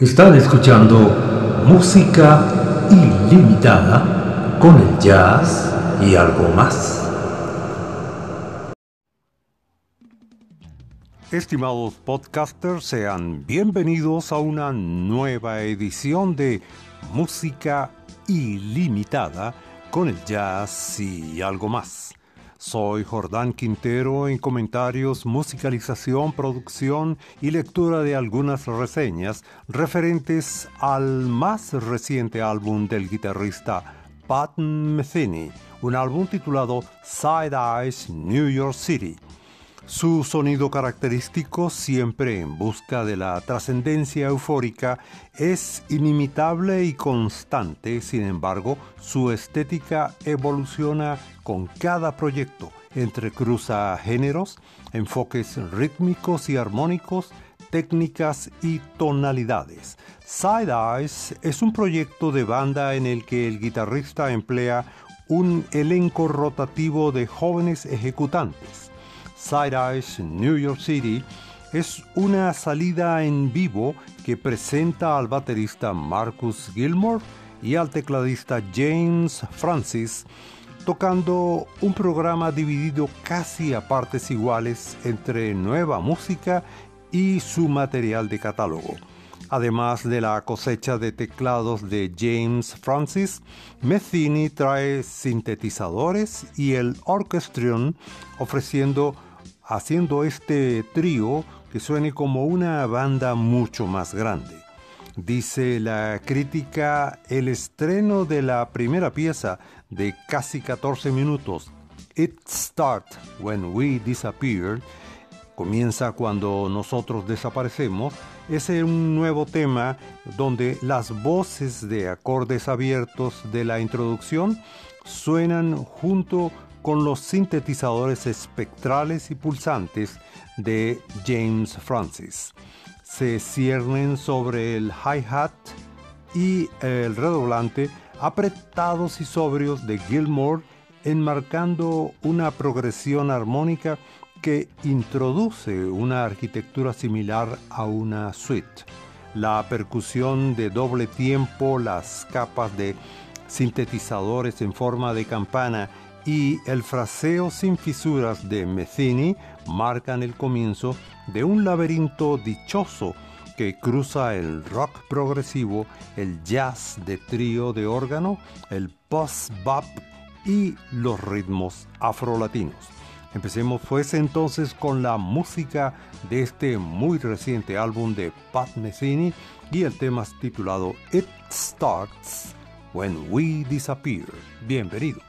Están escuchando música ilimitada con el jazz y algo más. Estimados podcasters, sean bienvenidos a una nueva edición de Música ilimitada con el jazz y algo más. Soy Jordán Quintero en comentarios, musicalización, producción y lectura de algunas reseñas referentes al más reciente álbum del guitarrista Pat Metheny, un álbum titulado Side Eyes New York City. Su sonido característico, siempre en busca de la trascendencia eufórica, es inimitable y constante, sin embargo, su estética evoluciona con cada proyecto, entrecruza géneros, enfoques rítmicos y armónicos, técnicas y tonalidades. Side Eyes es un proyecto de banda en el que el guitarrista emplea un elenco rotativo de jóvenes ejecutantes Side Eyes New York City es una salida en vivo que presenta al baterista Marcus Gilmore y al tecladista James Francis tocando un programa dividido casi a partes iguales entre nueva música y su material de catálogo. Además de la cosecha de teclados de James Francis, Metheny trae sintetizadores y el orchestrion ofreciendo haciendo este trío que suene como una banda mucho más grande. Dice la crítica, el estreno de la primera pieza de casi 14 minutos, It Starts When We Disappear, comienza cuando nosotros desaparecemos, es un nuevo tema donde las voces de acordes abiertos de la introducción suenan junto con los sintetizadores espectrales y pulsantes de James Francis. Se ciernen sobre el hi-hat y el redoblante apretados y sobrios de Gilmore, enmarcando una progresión armónica que introduce una arquitectura similar a una suite. La percusión de doble tiempo, las capas de sintetizadores en forma de campana y el fraseo sin fisuras de Metheny marcan el comienzo de un laberinto dichoso que cruza el rock progresivo, el jazz de trío de órgano, el post-bop y los ritmos afrolatinos. Empecemos pues entonces con la música de este muy reciente álbum de Pat Metheny y el tema titulado It Starts When We Disappear. Bienvenidos.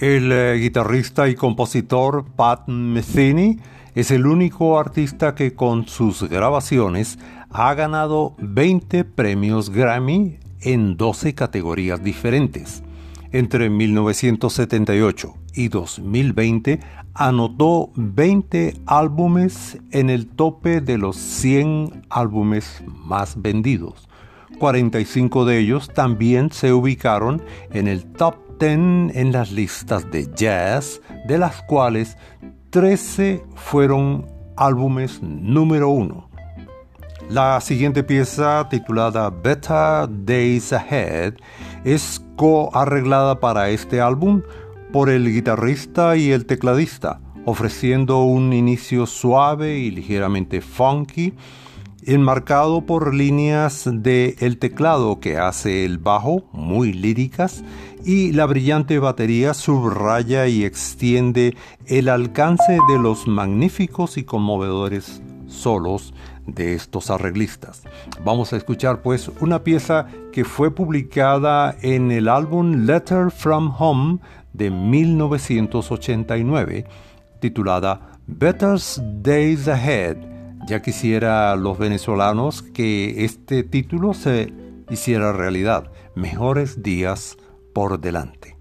El eh, guitarrista y compositor Pat Metheny es el único artista que con sus grabaciones ha ganado 20 premios Grammy en 12 categorías diferentes. Entre 1978 y 2020 anotó 20 álbumes en el tope de los 100 álbumes más vendidos. 45 de ellos también se ubicaron en el top en las listas de jazz, de las cuales 13 fueron álbumes número uno. La siguiente pieza, titulada Better Days Ahead, es co-arreglada para este álbum por el guitarrista y el tecladista, ofreciendo un inicio suave y ligeramente funky, enmarcado por líneas de el teclado que hace el bajo muy líricas y la brillante batería subraya y extiende el alcance de los magníficos y conmovedores solos de estos arreglistas. Vamos a escuchar pues una pieza que fue publicada en el álbum Letter from Home de 1989 titulada Better Days Ahead. Ya quisiera los venezolanos que este título se hiciera realidad. Mejores días por delante.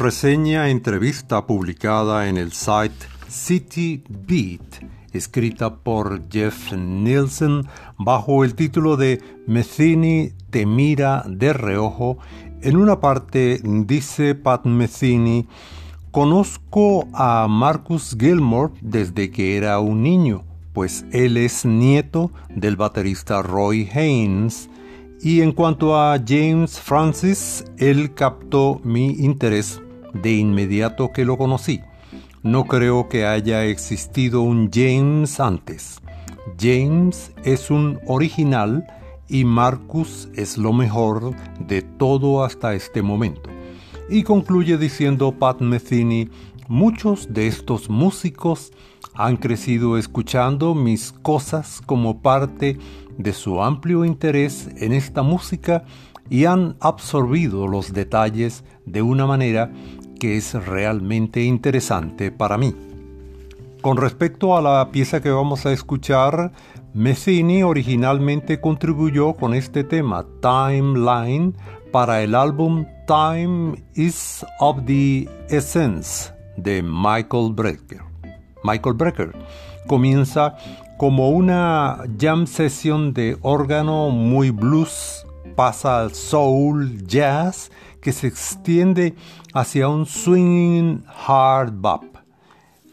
Reseña entrevista publicada en el site City Beat, escrita por Jeff Nielsen bajo el título de Metheny te mira de reojo, en una parte dice Pat Metheny, conozco a Marcus Gilmore desde que era un niño, pues él es nieto del baterista Roy Haynes, y en cuanto a James Francis, él captó mi interés de inmediato que lo conocí. No creo que haya existido un James antes. James es un original y Marcus es lo mejor de todo hasta este momento. Y concluye diciendo Pat Metheny, muchos de estos músicos han crecido escuchando mis cosas como parte de su amplio interés en esta música y han absorbido los detalles de una manera que es realmente interesante para mí. Con respecto a la pieza que vamos a escuchar, Messini originalmente contribuyó con este tema Timeline para el álbum Time is of the Essence de Michael Brecker. Michael Brecker comienza como una jam session de órgano muy blues, pasa al soul, jazz, que se extiende hacia un swing hard bop.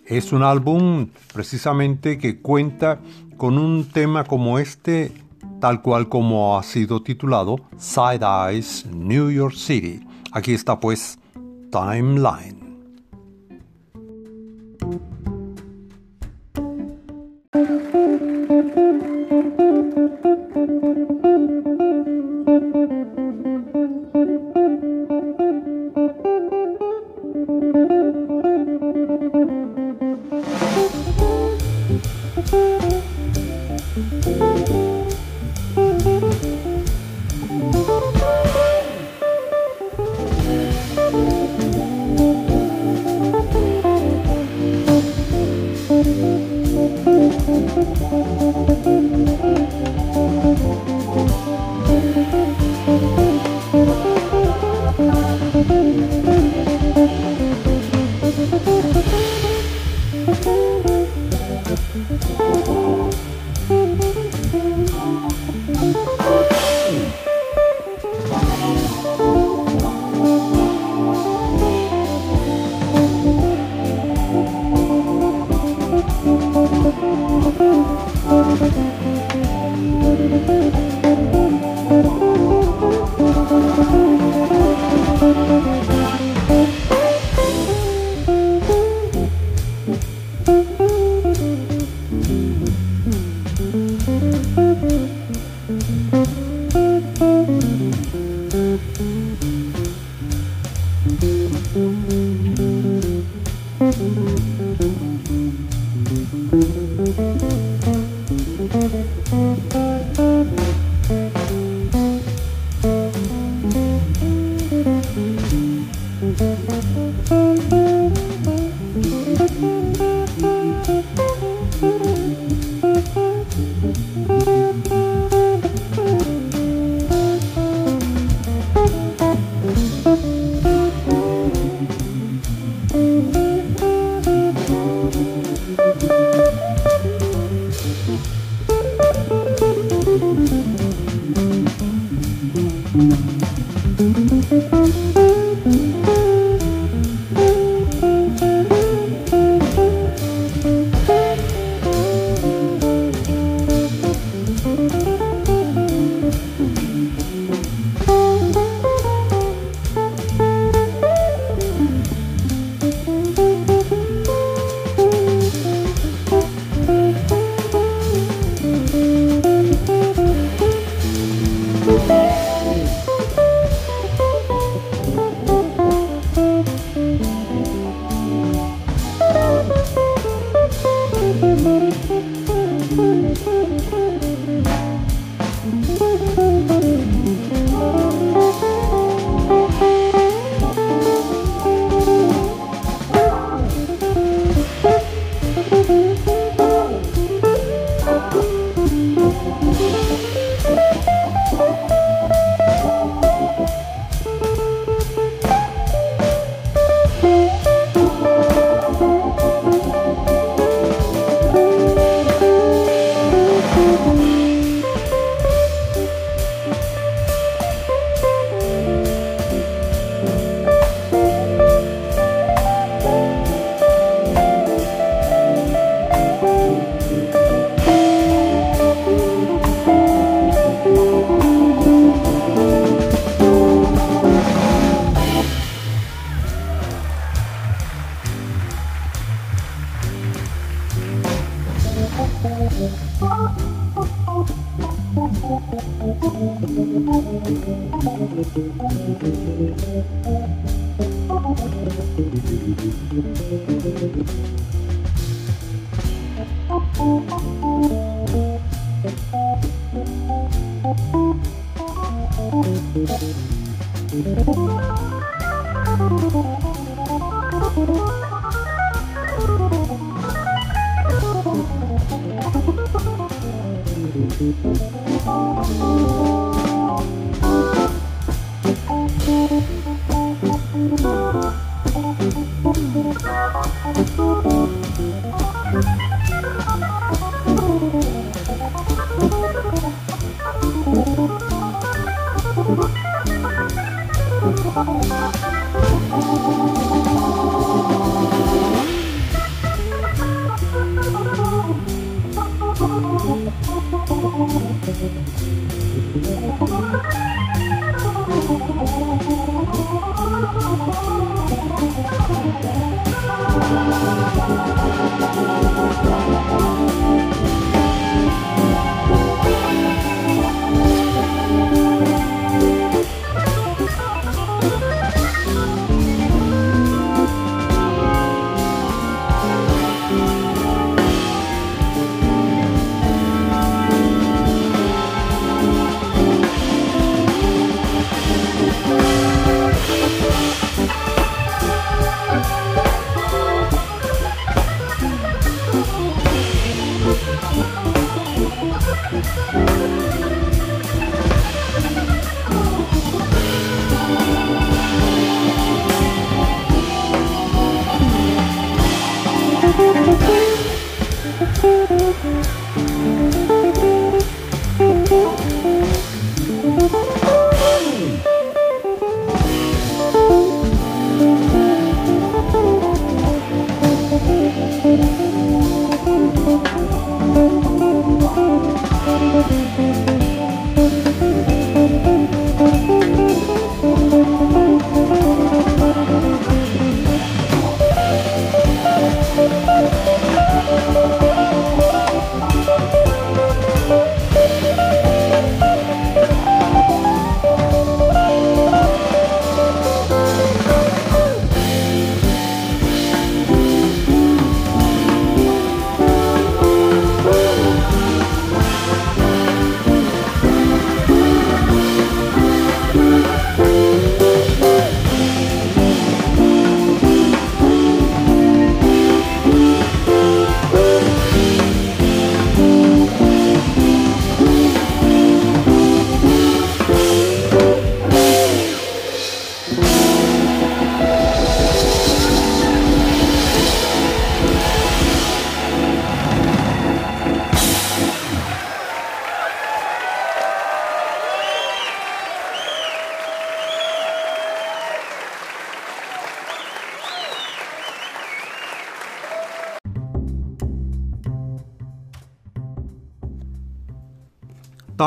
Es un álbum precisamente que cuenta con un tema como este, tal cual como ha sido titulado Side Eyes New York City. Aquí está pues Timeline.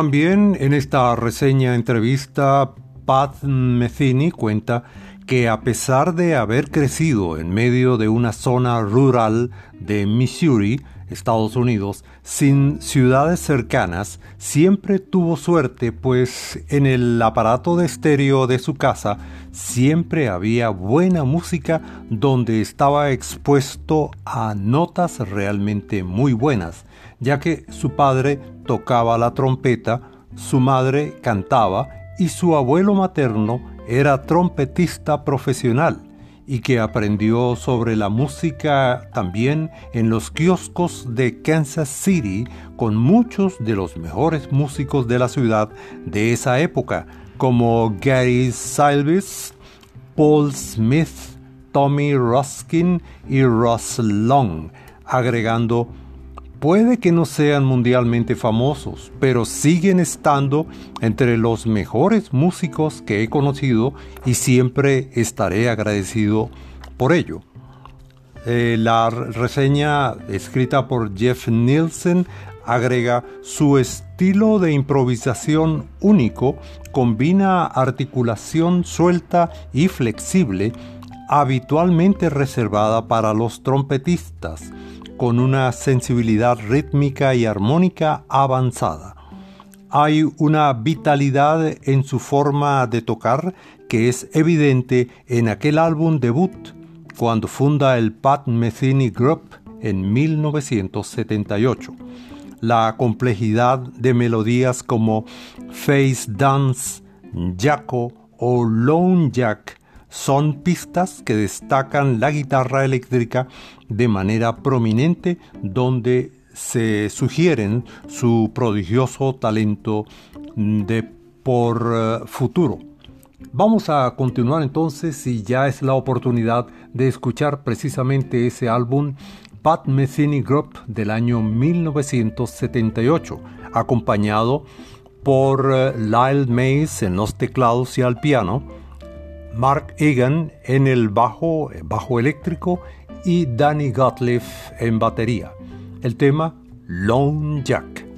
También en esta reseña entrevista, Pat Metheny cuenta que a pesar de haber crecido en medio de una zona rural de Missouri, Estados Unidos, sin ciudades cercanas, siempre tuvo suerte, pues en el aparato de estéreo de su casa siempre había buena música donde estaba expuesto a notas realmente muy buenas, ya que su padre tocaba la trompeta, su madre cantaba y su abuelo materno era trompetista profesional y que aprendió sobre la música también en los kioscos de Kansas City con muchos de los mejores músicos de la ciudad de esa época, como Gary Sylvis, Paul Smith, Tommy Ruskin y Russ Long, agregando Puede que no sean mundialmente famosos, pero siguen estando entre los mejores músicos que he conocido y siempre estaré agradecido por ello. Eh, la reseña escrita por Jeff Nielsen agrega su estilo de improvisación único combina articulación suelta y flexible habitualmente reservada para los trompetistas con una sensibilidad rítmica y armónica avanzada. Hay una vitalidad en su forma de tocar que es evidente en aquel álbum debut, cuando funda el Pat Metheny Group en 1978. La complejidad de melodías como Face Dance, Jacko o Lone Jack son pistas que destacan la guitarra eléctrica de manera prominente donde se sugieren su prodigioso talento de por eh, futuro. Vamos a continuar entonces y ya es la oportunidad de escuchar precisamente ese álbum Pat Metheny Group del año 1978, acompañado por eh, Lyle Mays en los teclados y al piano, Mark Egan en el bajo, eléctrico y Danny Gottlieb en batería. El tema Lone Jack.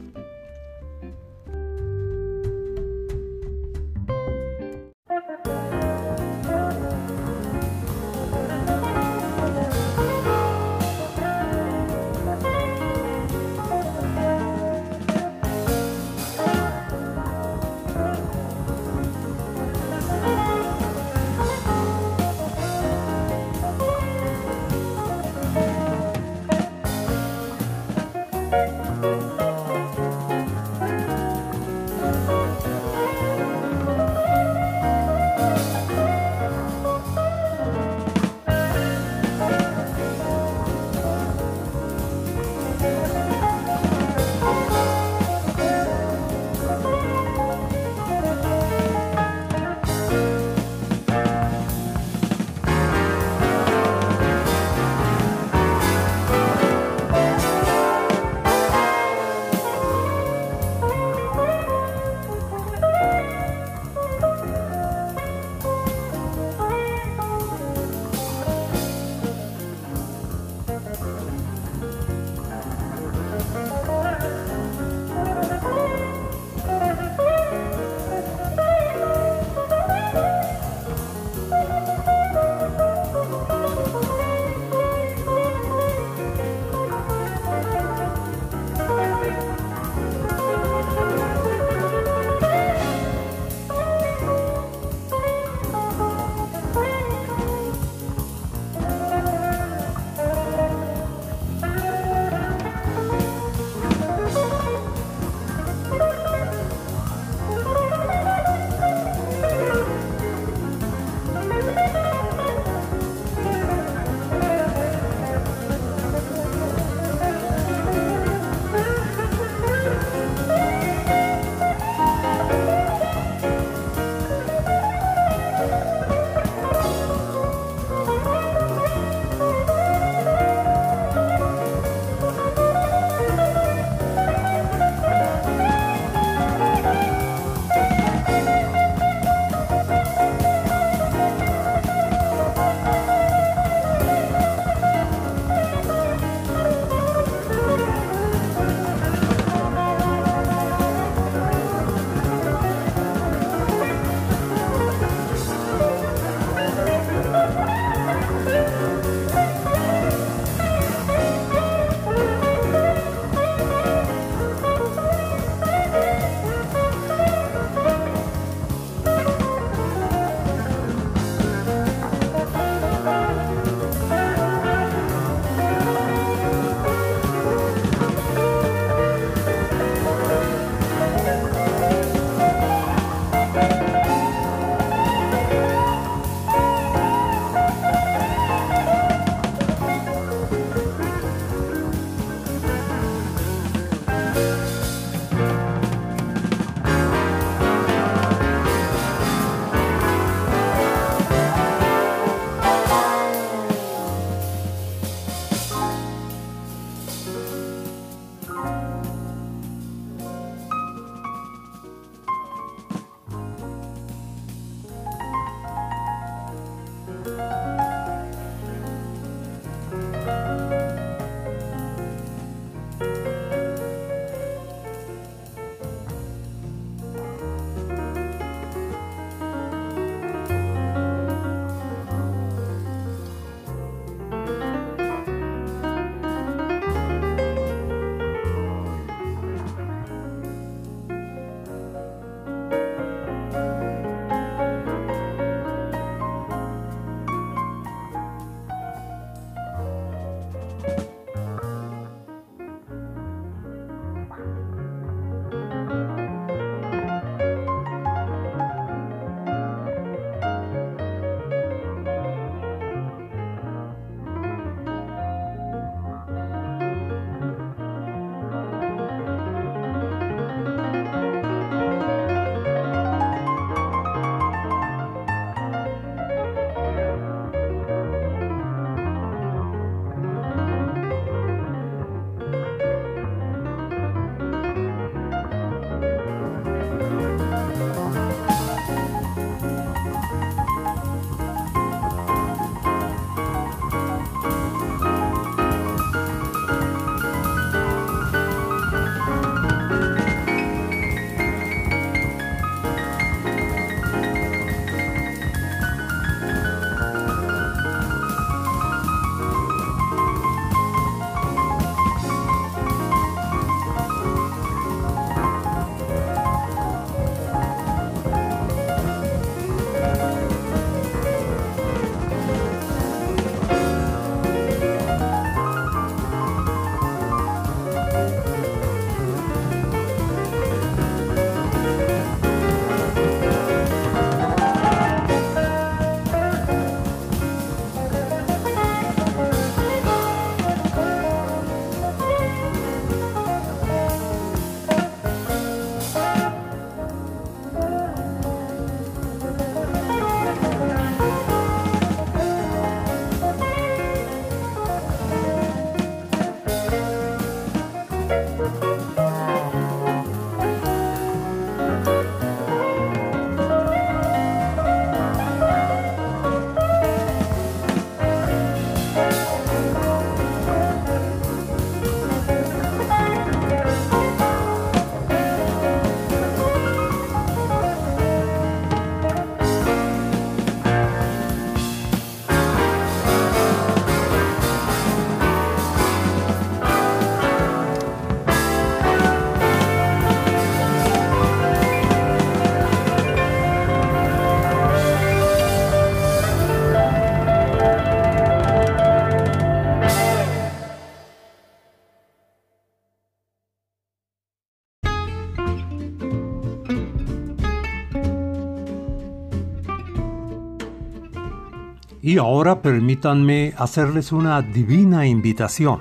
Y ahora permítanme hacerles una divina invitación,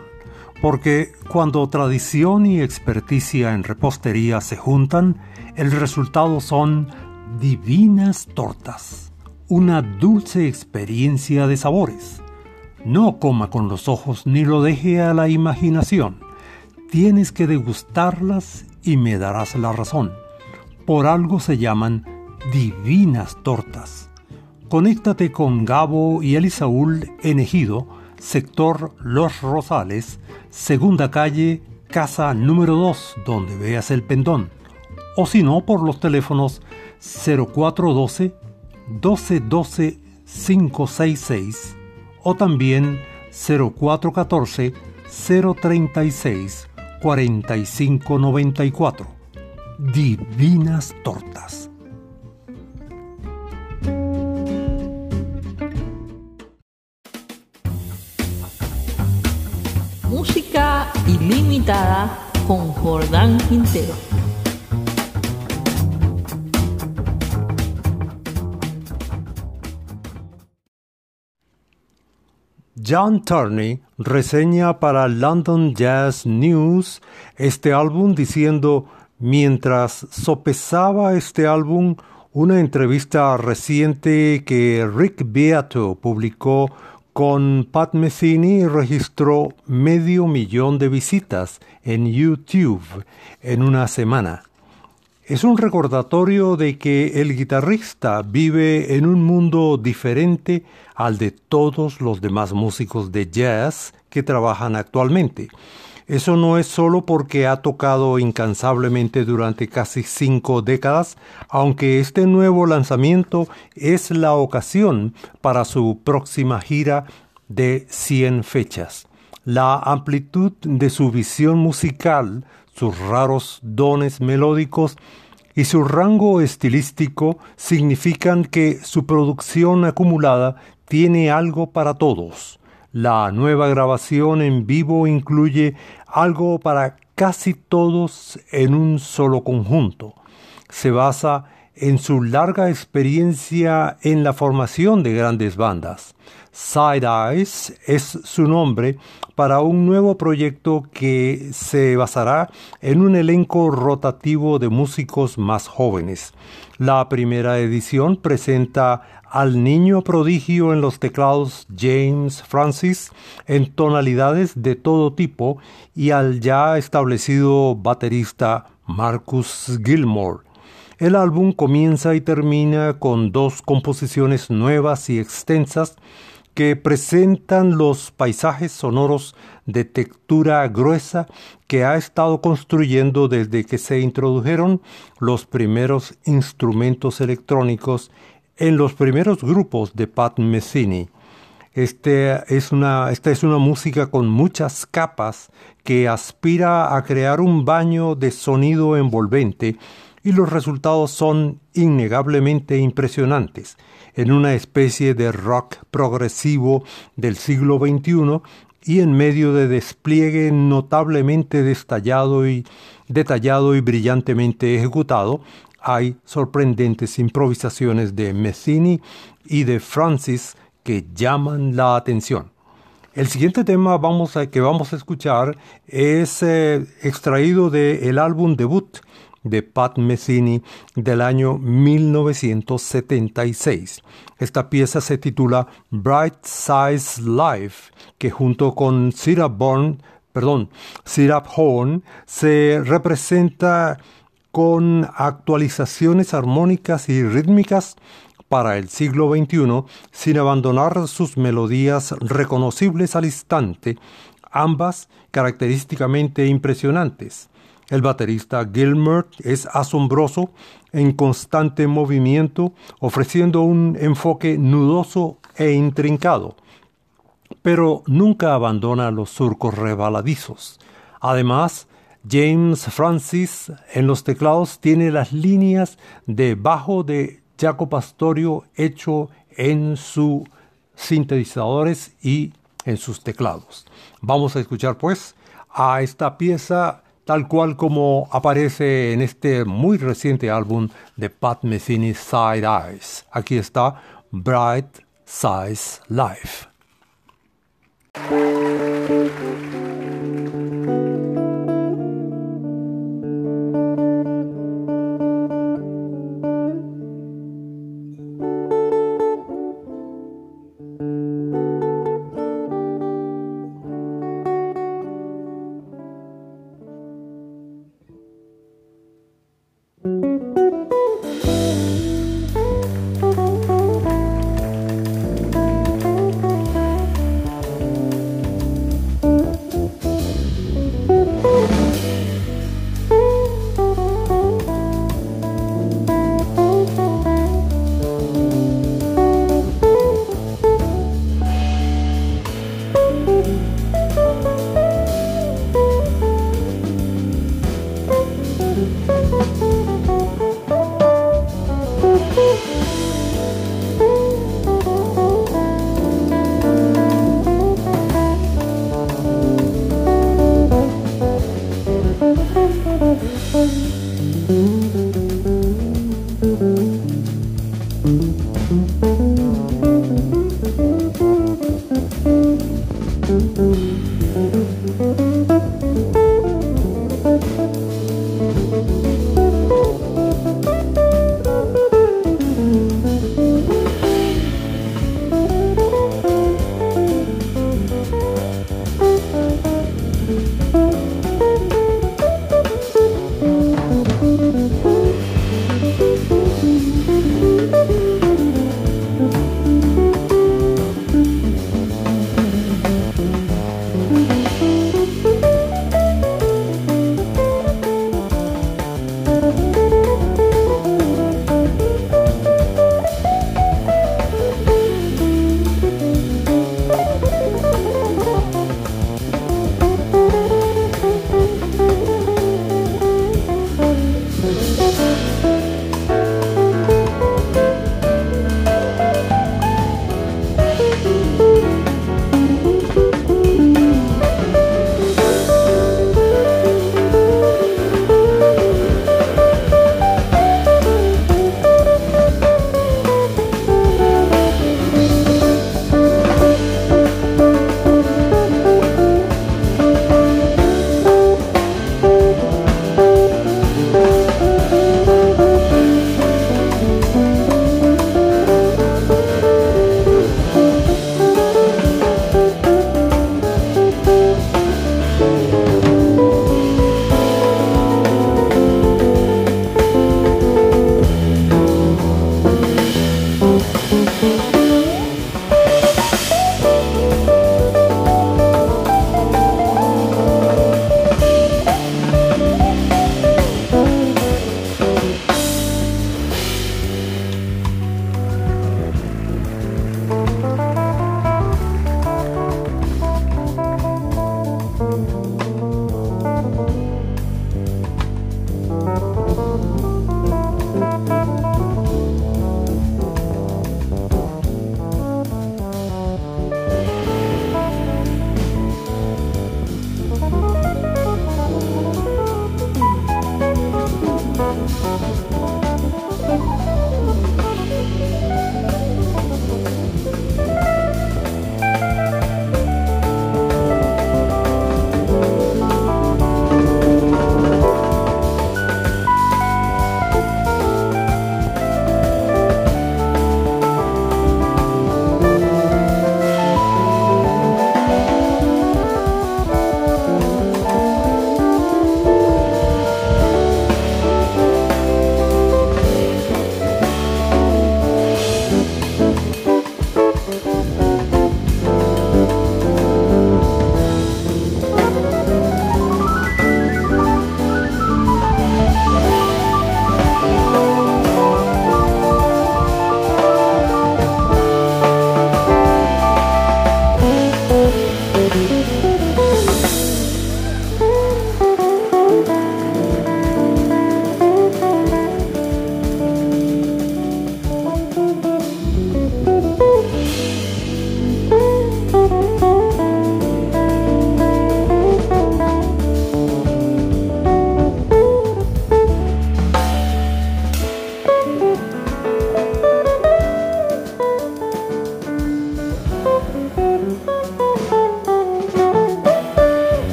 porque cuando tradición y experticia en repostería se juntan, el resultado son divinas tortas, una dulce experiencia de sabores. No coma con los ojos ni lo deje a la imaginación. Tienes que degustarlas y me darás la razón. Por algo se llaman divinas tortas Conéctate con Gabo y Elisaúl en Ejido, sector Los Rosales, segunda calle, casa número 2, donde veas el pendón. O si no, por los teléfonos 0412 1212 566 o también 0414 036 4594. Divinas Tortas. Con Jordán Quintero. John Turney reseña para London Jazz News este álbum diciendo, mientras sopesaba este álbum, una entrevista reciente que Rick Beato publicó con Pat Metheny registró medio millón de visitas en YouTube en una semana. Es un recordatorio de que el guitarrista vive en un mundo diferente al de todos los demás músicos de jazz que trabajan actualmente. Eso no es solo porque ha tocado incansablemente durante casi cinco décadas, aunque este nuevo lanzamiento es la ocasión para su próxima gira de 100 fechas. La amplitud de su visión musical, sus raros dones melódicos y su rango estilístico significan que su producción acumulada tiene algo para todos. La nueva grabación en vivo incluye algo para casi todos en un solo conjunto. Se basa en su larga experiencia en la formación de grandes bandas. Side Eyes es su nombre para un nuevo proyecto que se basará en un elenco rotativo de músicos más jóvenes. La primera edición presenta al niño prodigio en los teclados James Francis en tonalidades de todo tipo y al ya establecido baterista Marcus Gilmore. El álbum comienza y termina con dos composiciones nuevas y extensas que presentan los paisajes sonoros de textura gruesa que ha estado construyendo desde que se introdujeron los primeros instrumentos electrónicos en los primeros grupos de Pat Messini. Este esta es una música con muchas capas que aspira a crear un baño de sonido envolvente y los resultados son innegablemente impresionantes. En una especie de rock progresivo del siglo XXI y en medio de despliegue notablemente detallado y, detallado y brillantemente ejecutado, hay sorprendentes improvisaciones de Messini y de Francis que llaman la atención. El siguiente tema vamos a, que vamos a escuchar es eh, extraído del álbum debut de Pat Messini del año 1976. Esta pieza se titula Bright Size Life, que junto con Syrup Horn se representa con actualizaciones armónicas y rítmicas para el siglo XXI sin abandonar sus melodías reconocibles al instante, ambas característicamente impresionantes. El baterista Gilmer es asombroso en constante movimiento, ofreciendo un enfoque nudoso e intrincado, pero nunca abandona los surcos rebaladizos. Además, James Francis en los teclados tiene las líneas de bajo de Jaco Pastorio hecho en sus sintetizadores y en sus teclados. Vamos a escuchar pues a esta pieza tal cual como aparece en este muy reciente álbum de Pat Metheny Side Eyes. Aquí está Bright Size Life.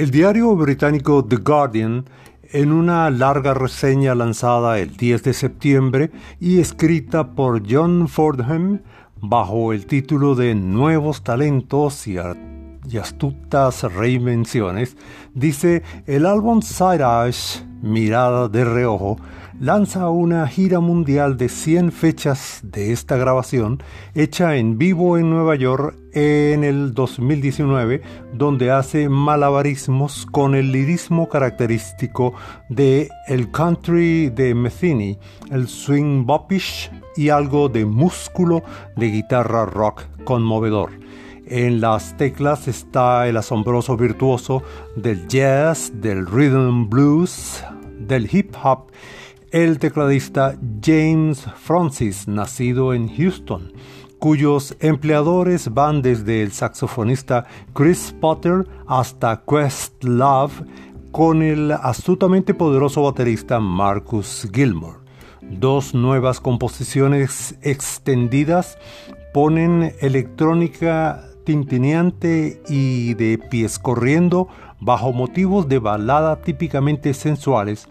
El diario británico The Guardian, en una larga reseña lanzada el 10 de septiembre y escrita por John Fordham bajo el título de Nuevos talentos y, astutas reinvenciones, dice el álbum Side Eyes, Mirada de Reojo, lanza una gira mundial de 100 fechas de esta grabación, hecha en vivo en Nueva York en el 2019, donde hace malabarismos con el lirismo característico de el country de Metheny, el swing bopish y algo de músculo de guitarra rock conmovedor. En las teclas está el asombroso virtuoso del jazz, del rhythm blues, del hip hop el tecladista James Francis, nacido en Houston, cuyos empleadores van desde el saxofonista Chris Potter hasta Quest Love, con el astutamente poderoso baterista Marcus Gilmore. Dos nuevas composiciones extendidas ponen electrónica tintineante y de pies corriendo bajo motivos de balada típicamente sensuales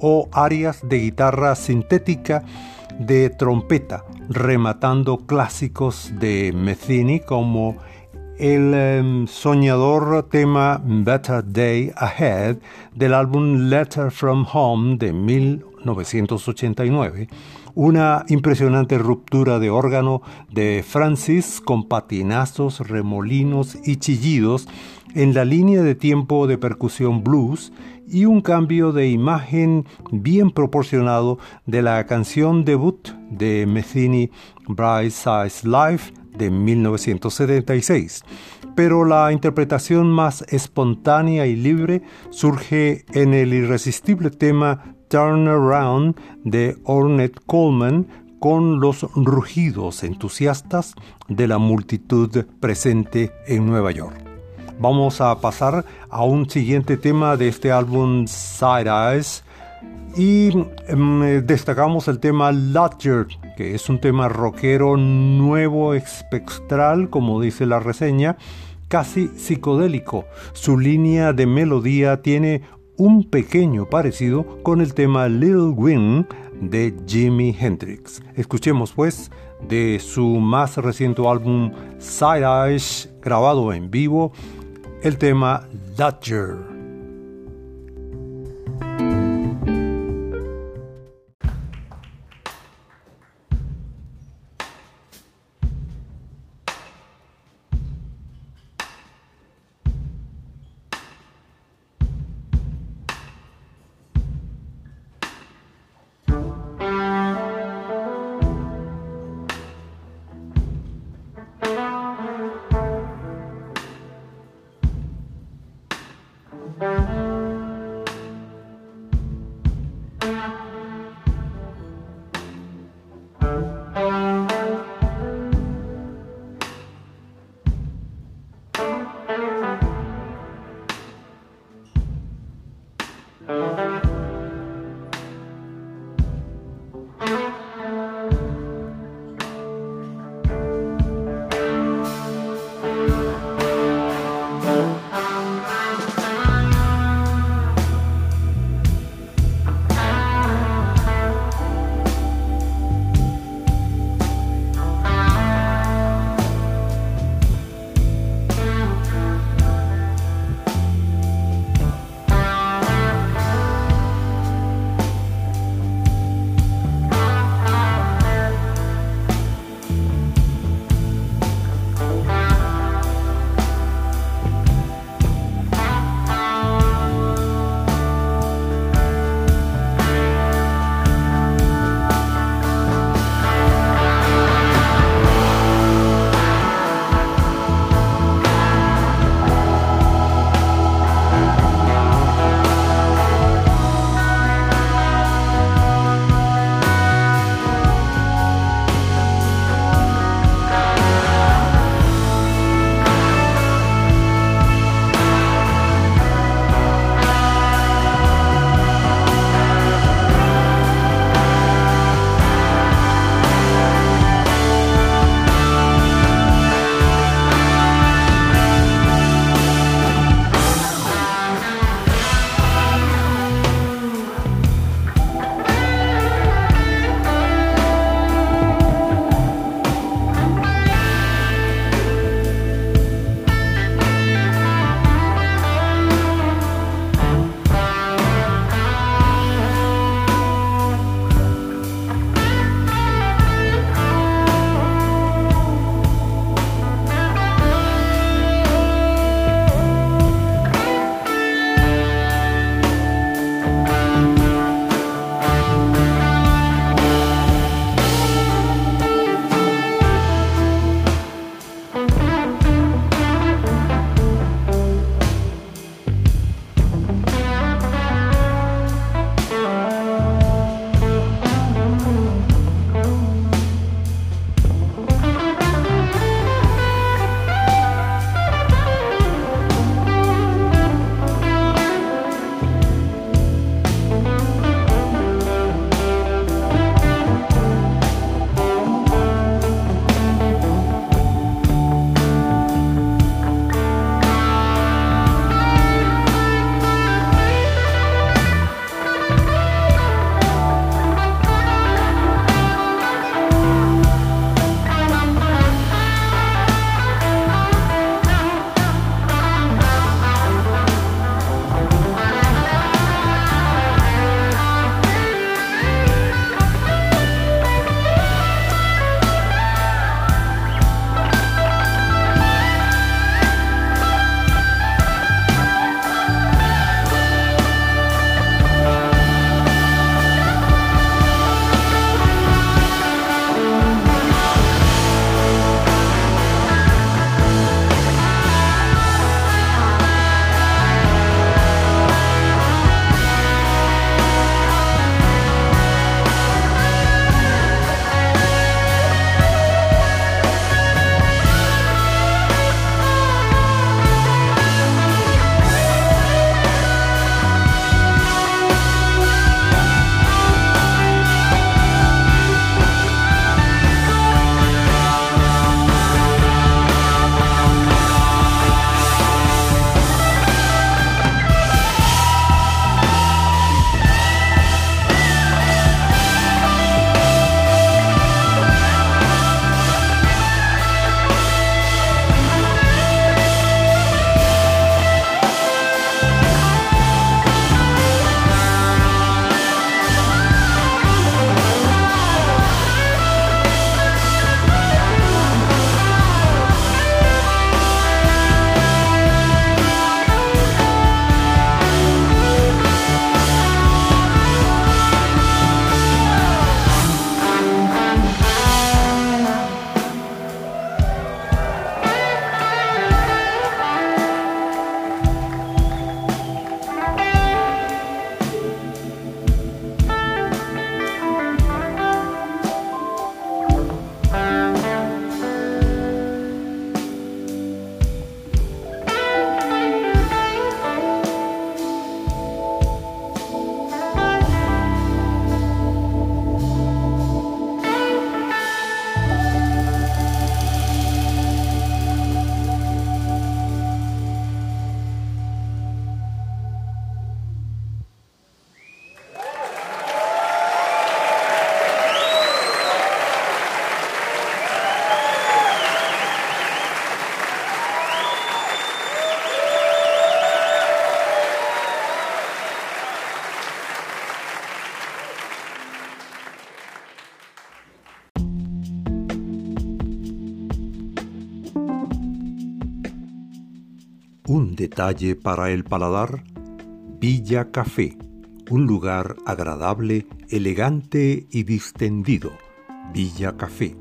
o áreas de guitarra sintética de trompeta, rematando clásicos de Metheny como el em, soñador tema Better Day Ahead del álbum Letter from Home de 1989, una impresionante ruptura de órgano de Francis con patinazos, remolinos y chillidos en la línea de tiempo de percusión blues y un cambio de imagen bien proporcionado de la canción debut de Metheny Bright Size Life de 1976. Pero la interpretación más espontánea y libre surge en el irresistible tema Turn Around de Ornette Coleman con los rugidos entusiastas de la multitud presente en Nueva York. Vamos a pasar a un siguiente tema de este álbum Side Eyes y em, destacamos el tema Lodger, que es un tema rockero nuevo, espectral, como dice la reseña, casi psicodélico. Su línea de melodía tiene un pequeño parecido con el tema Little Wing de Jimi Hendrix. Escuchemos pues de su más reciente álbum Side Eyes, grabado en vivo el tema Dodger. Detalle para el paladar, Villa Café, un lugar agradable, elegante y distendido. Villa Café.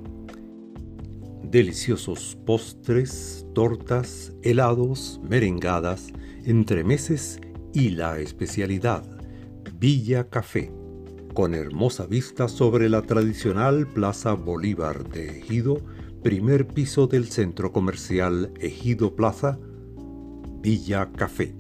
Deliciosos postres, tortas, helados, merengadas, entremeses y la especialidad, Villa Café, con hermosa vista sobre la tradicional Plaza Bolívar de Ejido, primer piso del centro comercial Ejido Plaza, Villa Café.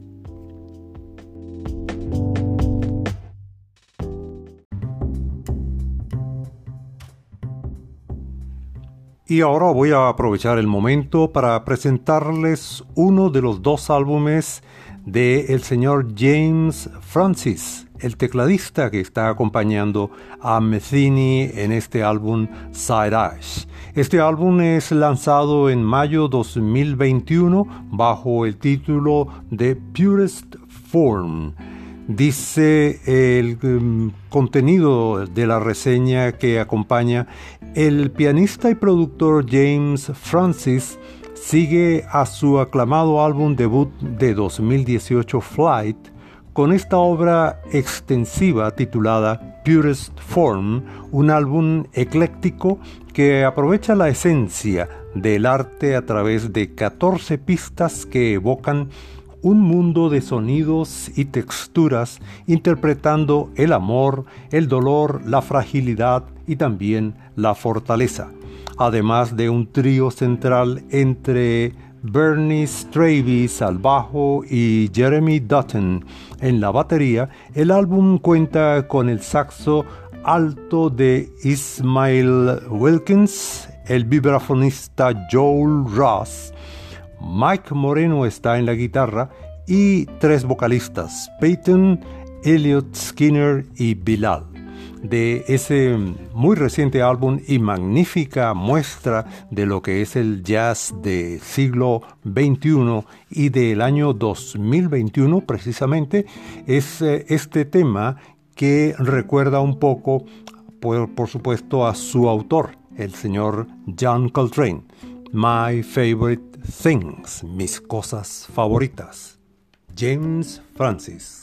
Y ahora voy a aprovechar el momento para presentarles uno de los dos álbumes de el señor James Francis, el tecladista que está acompañando a Metheny en este álbum Side Ash. Este álbum es lanzado en mayo 2021 bajo el título de Purest Form. Dice el um, contenido de la reseña que acompaña, el pianista y productor James Francis sigue a su aclamado álbum debut de 2018 Flight con esta obra extensiva titulada Purest Form, un álbum ecléctico que aprovecha la esencia del arte a través de 14 pistas que evocan un mundo de sonidos y texturas interpretando el amor, el dolor, la fragilidad y también la fortaleza además de un trío central entre Bernie Stravis al bajo y Jeremy Dutton. En la batería, el álbum cuenta con el saxo alto de Ismail Wilkins, el vibrafonista Joel Ross, Mike Moreno está en la guitarra y tres vocalistas, Peyton, Elliot Skinner y Bilal de ese muy reciente álbum y magnífica muestra de lo que es el jazz de siglo XXI y del año 2021 precisamente, es eh, este tema que recuerda un poco, por, por supuesto, a su autor, el señor John Coltrane. My Favorite Things, mis cosas favoritas. James Francis.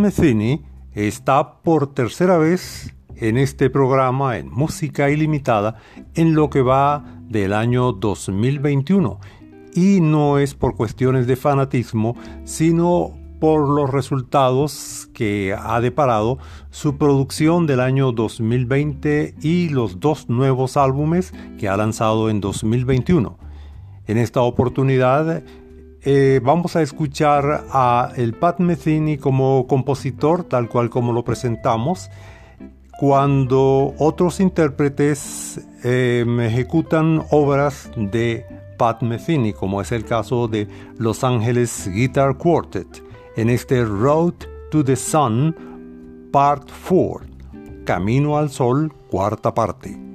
Metheny está por tercera vez en este programa en música ilimitada en lo que va del año 2021 y no es por cuestiones de fanatismo sino por los resultados que ha deparado su producción del año 2020 y los dos nuevos álbumes que ha lanzado en 2021. En esta oportunidad eh, vamos a escuchar a el Pat Metheny como compositor, tal cual como lo presentamos, cuando otros intérpretes em, ejecutan obras de Pat Metheny, como es el caso de Los Ángeles Guitar Quartet, en este Road to the Sun, Part 4, Camino al Sol, cuarta parte.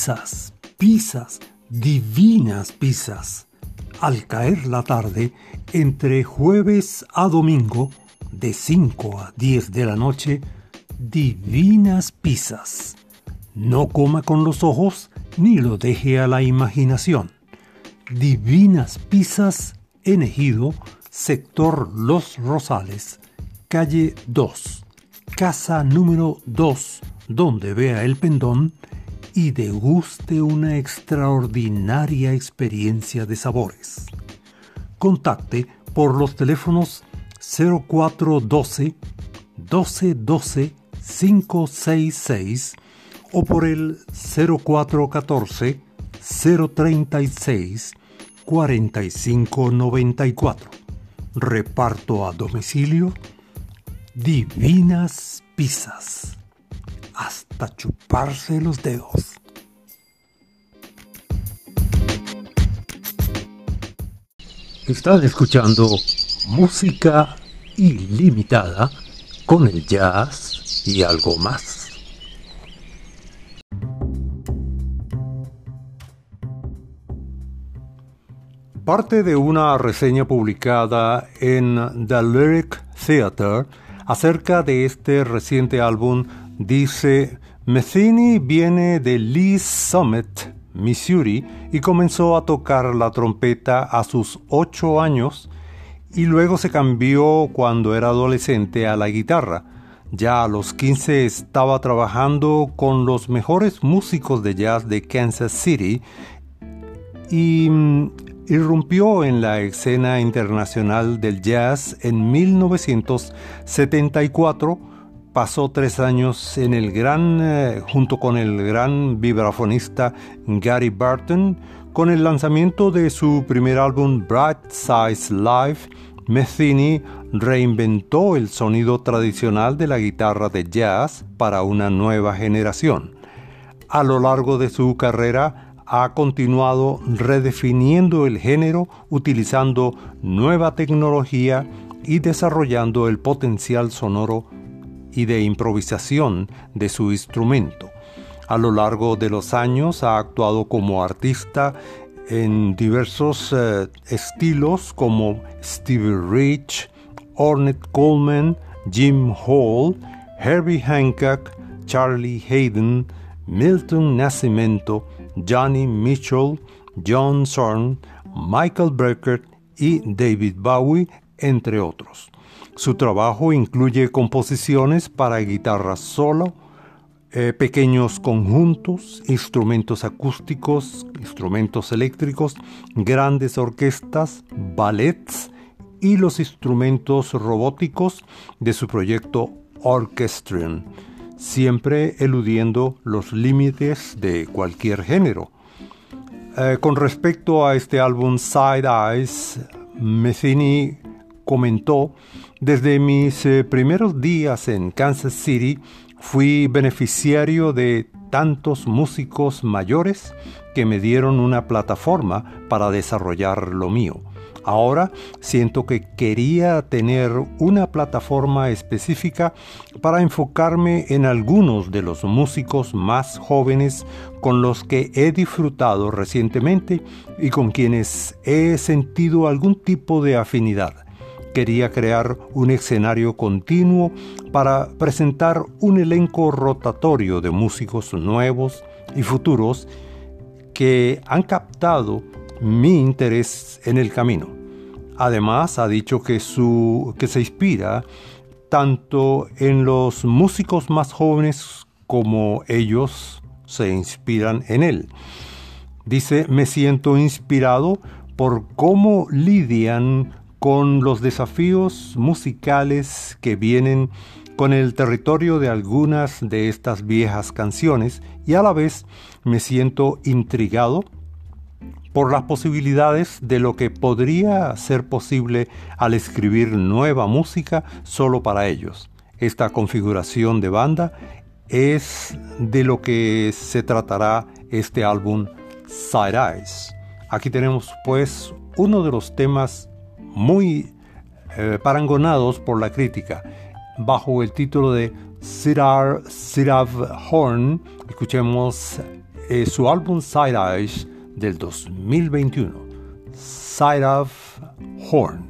Pizzas, pizzas, divinas pizzas. Al caer la tarde, entre jueves a domingo, de 5 a 10 de la noche, divinas pizzas. No coma con los ojos ni lo deje a la imaginación. Divinas pizzas en Ejido, sector Los Rosales, calle 2, casa número 2, donde vea el pendón y deguste una extraordinaria experiencia de sabores. Contacte por los teléfonos 0412 1212 566 o por el 0414 036 4594. Reparto a domicilio Divinas Pizzas. Hasta chuparse los dedos. Estás escuchando música ilimitada con el jazz y algo más. Parte de una reseña publicada en The Lyric Theater acerca de este reciente álbum dice, Metheny viene de Lee Summit, Missouri, y comenzó a tocar la trompeta a sus ocho años y luego se cambió cuando era adolescente a la guitarra. Ya a los 15 estaba trabajando con los mejores músicos de jazz de Kansas City y mm, irrumpió en la escena internacional del jazz en 1974. Pasó tres años en el gran, eh, junto con el gran vibrafonista Gary Barton, con el lanzamiento de su primer álbum Bright Size Live. Metheny reinventó el sonido tradicional de la guitarra de jazz para una nueva generación. A lo largo de su carrera, ha continuado redefiniendo el género utilizando nueva tecnología y desarrollando el potencial sonoro y de improvisación de su instrumento. A lo largo de los años ha actuado como artista en diversos eh, estilos como Stevie Rich, Ornette Coleman, Jim Hall, Herbie Hancock, Charlie Hayden, Milton Nascimento, Johnny Mitchell, John Zorn, Michael Brecker y David Bowie, entre otros. Su trabajo incluye composiciones para guitarra solo, eh, pequeños conjuntos, instrumentos acústicos, instrumentos eléctricos, grandes orquestas, ballets y los instrumentos robóticos de su proyecto Orchestrion siempre eludiendo los límites de cualquier género. Eh, con respecto a este álbum Side Eyes, Metheny comentó, desde mis eh, primeros días en Kansas City fui beneficiario de tantos músicos mayores que me dieron una plataforma para desarrollar lo mío. Ahora siento que quería tener una plataforma específica para enfocarme en algunos de los músicos más jóvenes con los que he disfrutado recientemente y con quienes he sentido algún tipo de afinidad. Quería crear un escenario continuo para presentar un elenco rotatorio de músicos nuevos y futuros que han captado mi interés en el camino. Además, ha dicho que, su, que se inspira tanto en los músicos más jóvenes como ellos se inspiran en él. Dice, me siento inspirado por cómo lidian con los desafíos musicales que vienen con el territorio de algunas de estas viejas canciones y a la vez me siento intrigado por las posibilidades de lo que podría ser posible al escribir nueva música solo para ellos. Esta configuración de banda es de lo que se tratará este álbum Side Eyes. Aquí tenemos pues uno de los temas muy eh, parangonados por la crítica bajo el título de Sirar Sirav Horn. Escuchemos es su álbum Side Eyes del 2021, Side of Horn.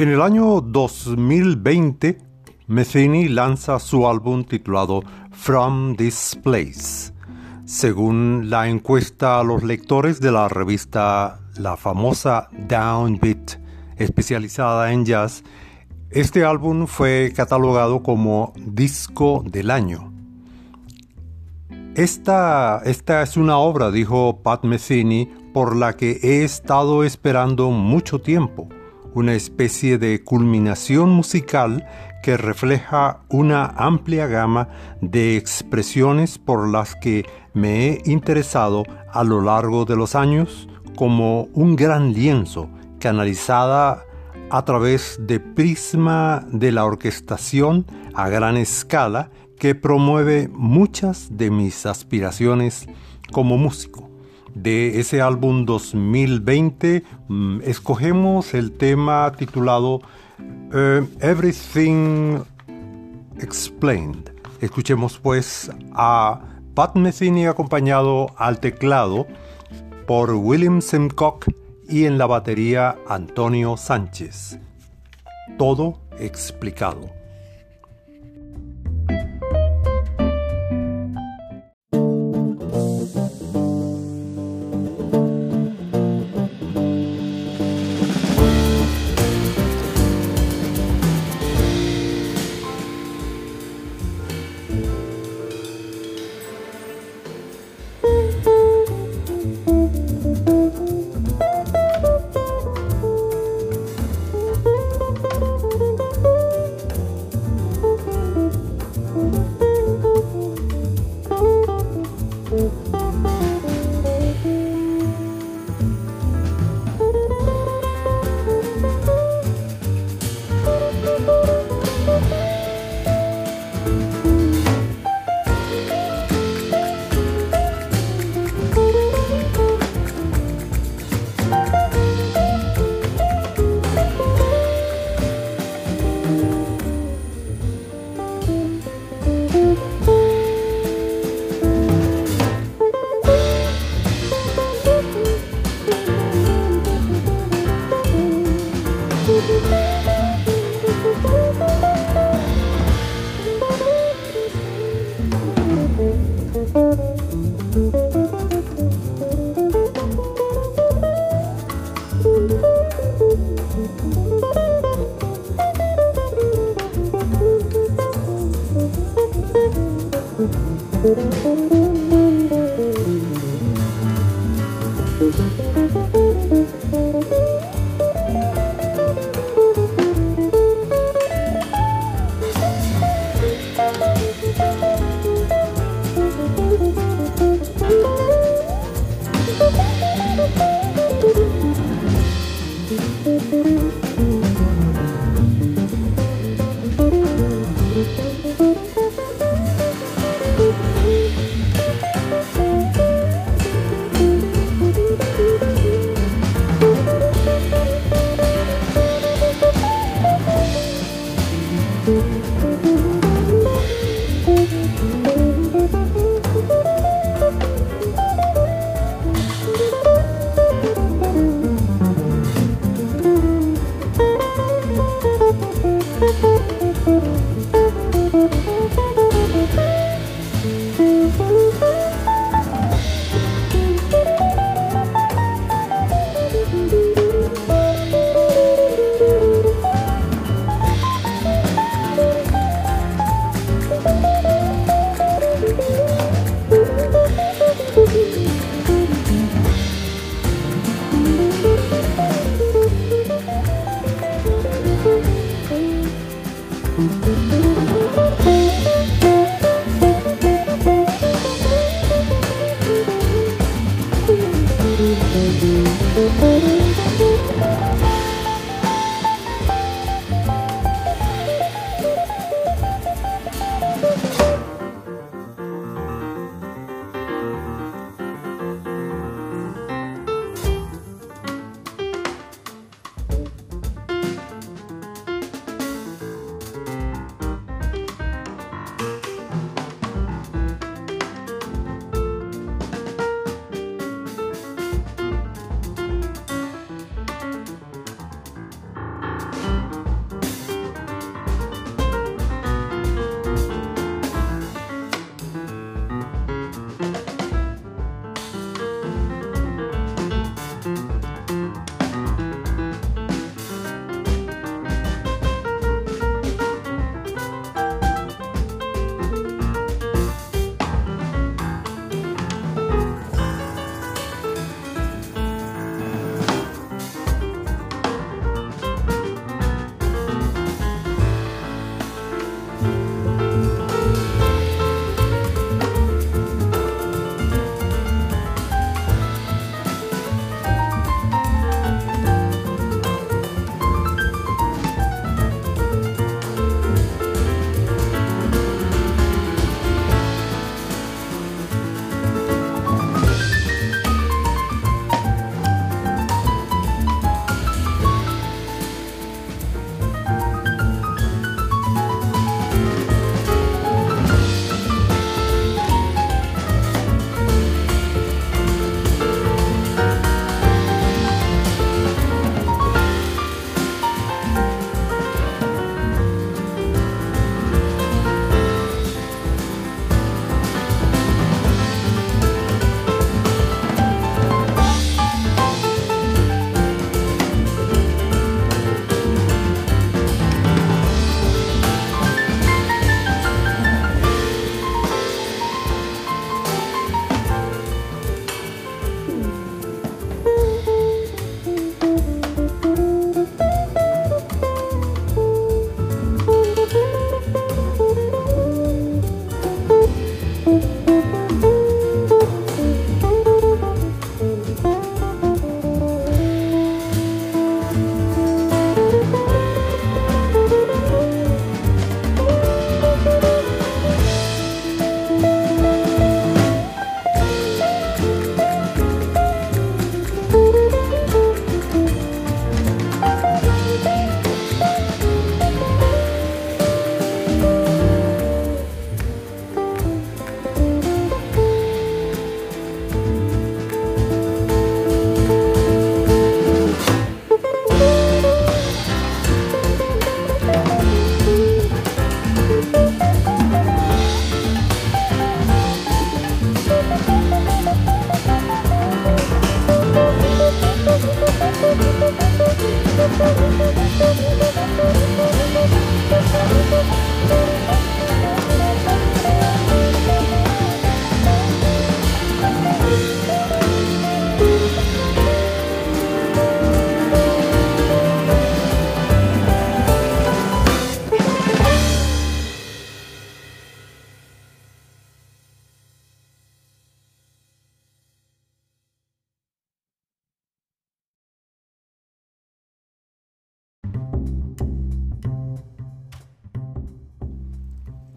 En el año 2020, Metheny lanza su álbum titulado From This Place. Según la encuesta a los lectores de la revista la famosa Downbeat, especializada en jazz, este álbum fue catalogado como disco del año. Esta, esta es una obra, dijo Pat Metheny, por la que he estado esperando mucho tiempo, una especie de culminación musical que refleja una amplia gama de expresiones por las que me he interesado a lo largo de los años como un gran lienzo canalizada a través de prisma de la orquestación a gran escala que promueve muchas de mis aspiraciones como músico. De ese álbum 2020 mm, escogemos el tema titulado eh, Everything Explained. Escuchemos pues a Pat Metheny acompañado al teclado por William Simcock y en la batería Antonio Sánchez. Todo explicado.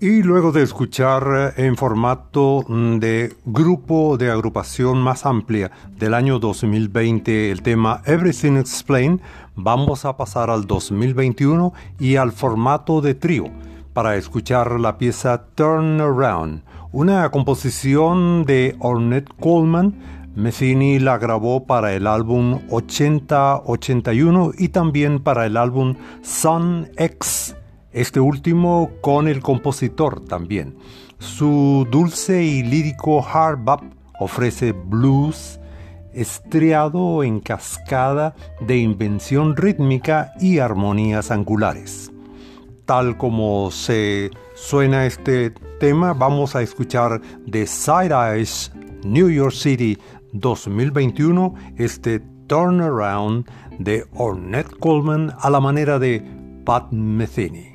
Y luego de escuchar en formato mm, de grupo de agrupación más amplia del año 2020 el tema Everything Explained, vamos a pasar al 2021 y al formato de trío para escuchar la pieza Turn Around, una composición de Ornette Coleman. Metheny la grabó para el álbum 8081 y también para el álbum Sun X este último con el compositor también. Su dulce y lírico hard bop ofrece blues estriado en cascada de invención rítmica y armonías angulares. Tal como se suena este tema, vamos a escuchar de Side Eyes New York City 2021 este Turnaround de Ornette Coleman a la manera de Pat Metheny.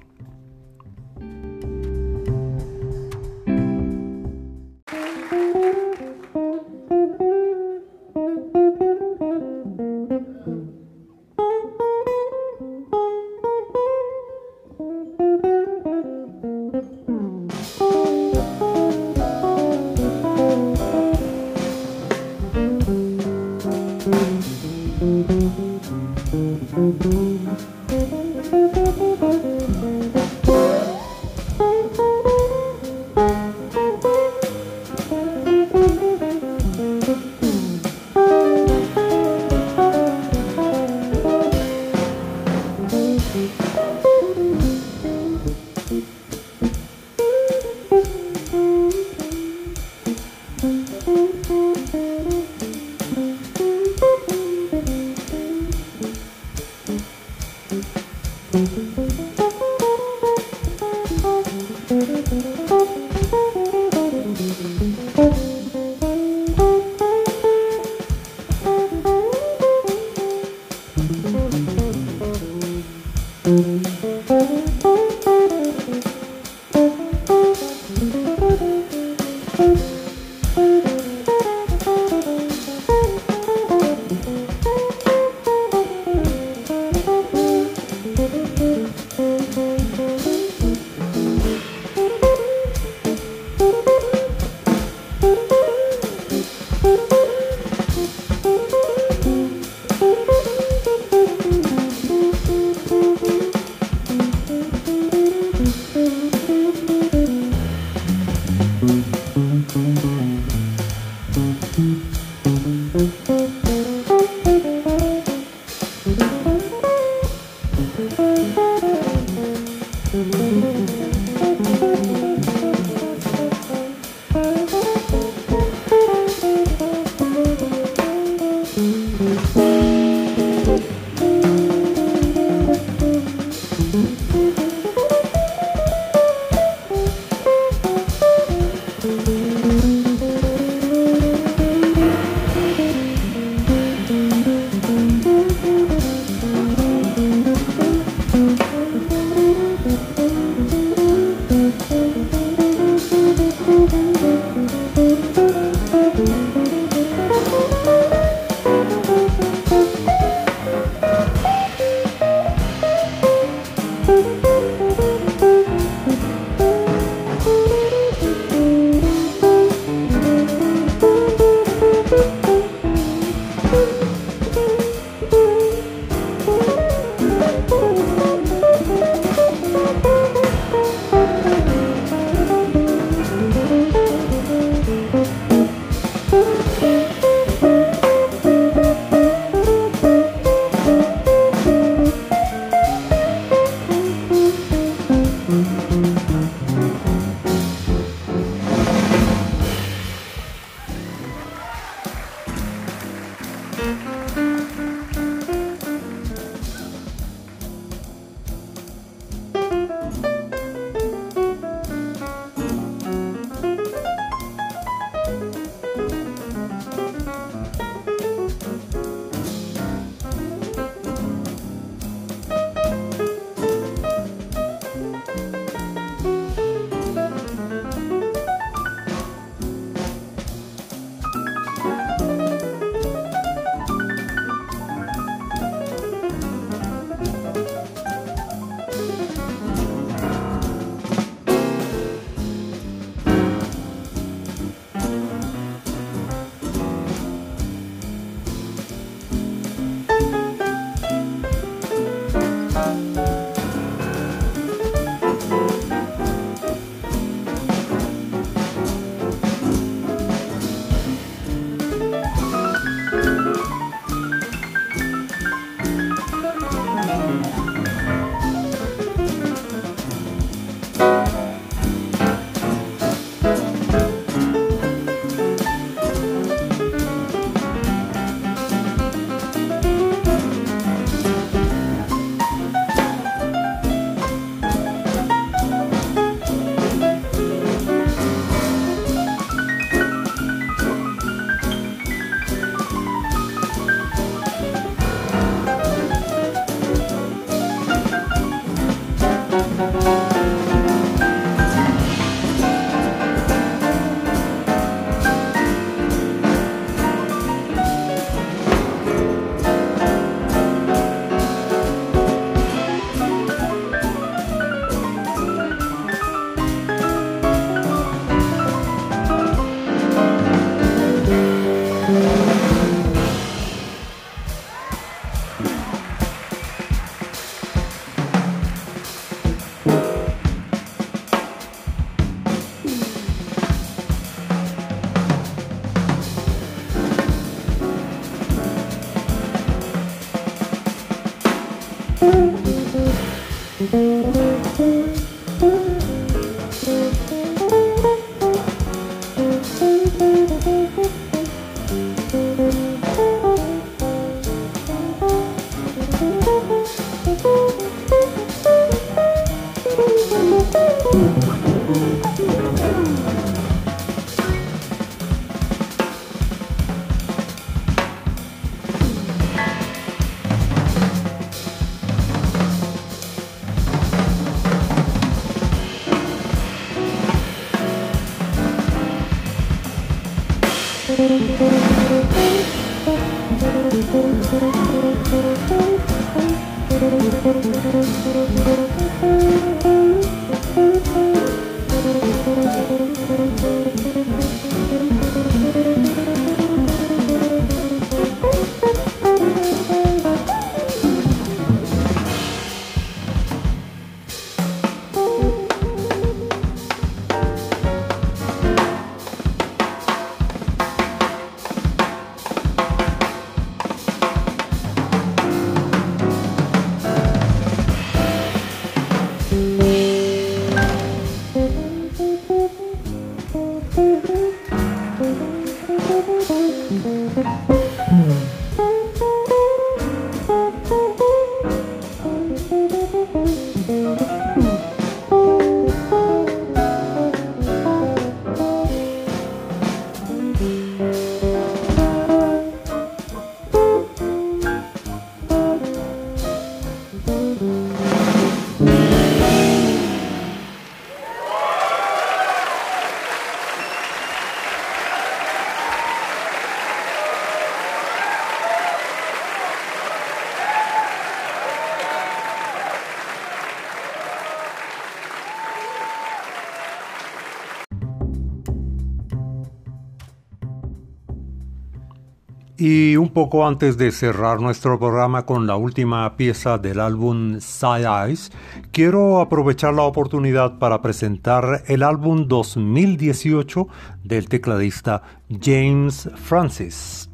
Un poco antes de cerrar nuestro programa con la última pieza del álbum Side Eyes, quiero aprovechar la oportunidad para presentar el álbum 2018 del tecladista James Francis.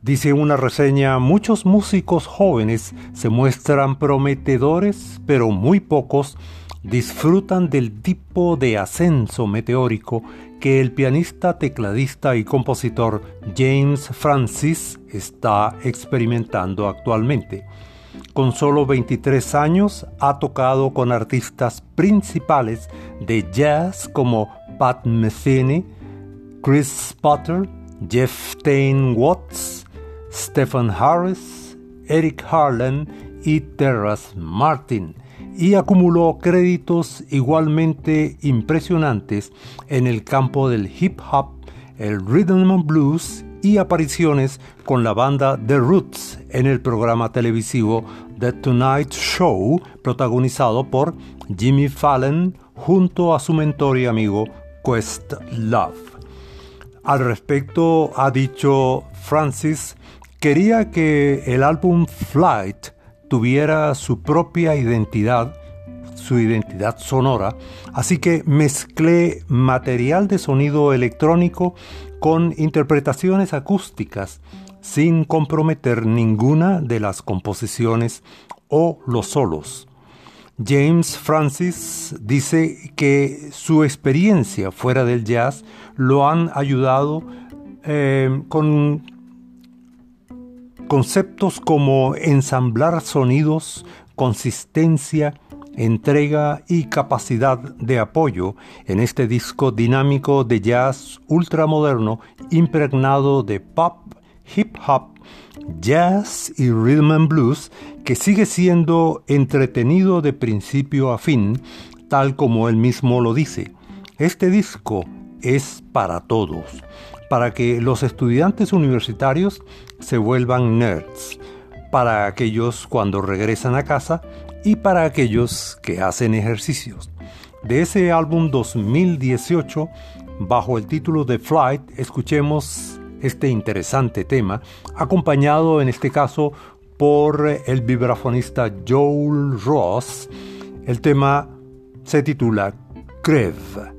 Dice una reseña, muchos músicos jóvenes se muestran prometedores, pero muy pocos disfrutan del tipo de ascenso meteórico que el pianista, tecladista y compositor James Francis está experimentando actualmente. Con solo 23 años ha tocado con artistas principales de jazz como Pat Metheny, Chris Potter, Jeff Tain Watts, Stephen Harris, Eric Harlan y Terrace Martin y acumuló créditos igualmente impresionantes en el campo del hip hop, el rhythm and blues y apariciones con la banda The Roots en el programa televisivo The Tonight Show protagonizado por Jimmy Fallon junto a su mentor y amigo Quest Love. Al respecto ha dicho Francis, quería que el álbum Flight tuviera su propia identidad, su identidad sonora, así que mezclé material de sonido electrónico con interpretaciones acústicas sin comprometer ninguna de las composiciones o los solos. James Francis dice que su experiencia fuera del jazz lo han ayudado eh, con Conceptos como ensamblar sonidos, consistencia, entrega y capacidad de apoyo en este disco dinámico de jazz ultramoderno impregnado de pop, hip hop, jazz y rhythm and blues que sigue siendo entretenido de principio a fin, tal como él mismo lo dice. Este disco es para todos para que los estudiantes universitarios se vuelvan nerds, para aquellos cuando regresan a casa y para aquellos que hacen ejercicios. De ese álbum 2018, bajo el título de Flight, escuchemos este interesante tema, acompañado en este caso por el vibrafonista Joel Ross. El tema se titula Creve.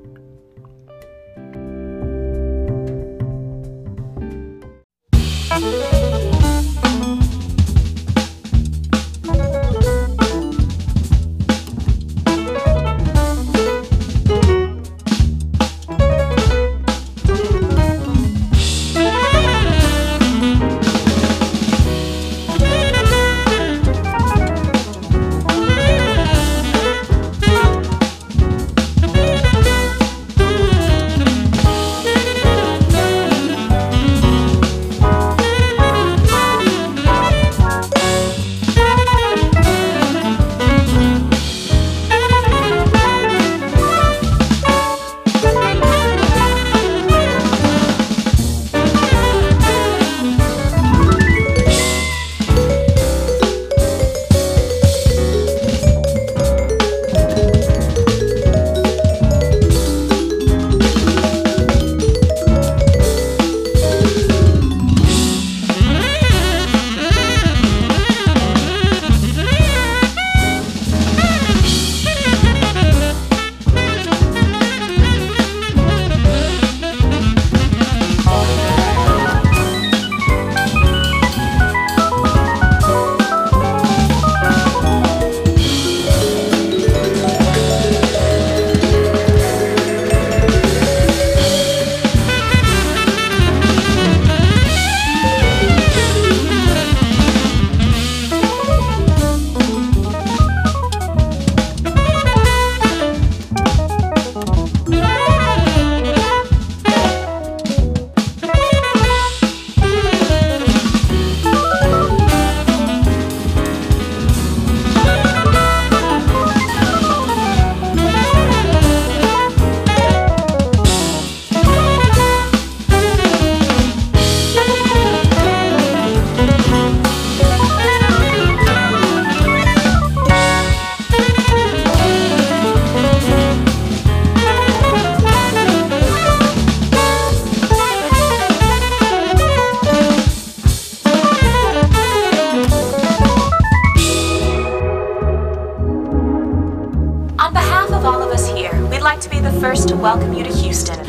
welcome you to Houston.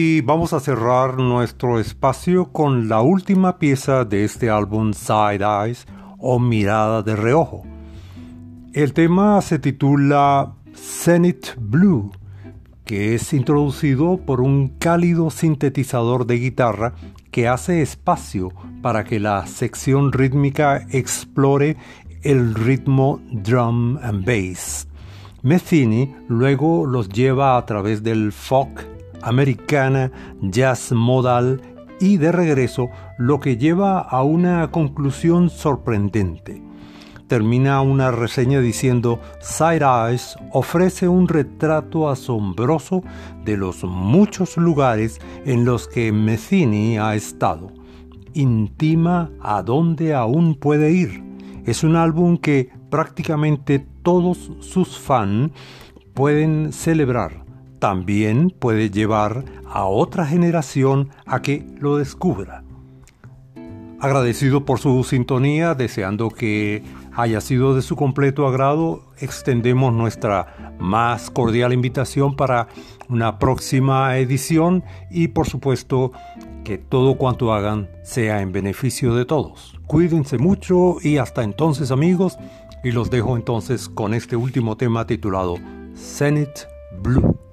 Y vamos a cerrar nuestro espacio con la última pieza de este álbum Side Eyes o Mirada de Reojo. El tema se titula Zenith Blue, que es introducido por un cálido sintetizador de guitarra que hace espacio para que la sección rítmica explore el ritmo drum and bass. Metheny luego los lleva a través del folk, americana, jazz modal y de regreso, lo que lleva a una conclusión sorprendente. Termina una reseña diciendo Side Eyes ofrece un retrato asombroso de los muchos lugares en los que Metheny ha estado. Intima a dónde aún puede ir. Es un álbum que prácticamente todos sus fans pueden celebrar también puede llevar a otra generación a que lo descubra. Agradecido por su sintonía, deseando que haya sido de su completo agrado, extendemos nuestra más cordial invitación para una próxima edición y por supuesto que todo cuanto hagan sea en beneficio de todos. Cuídense mucho y hasta entonces amigos y los dejo entonces con este último tema titulado Senate Blue.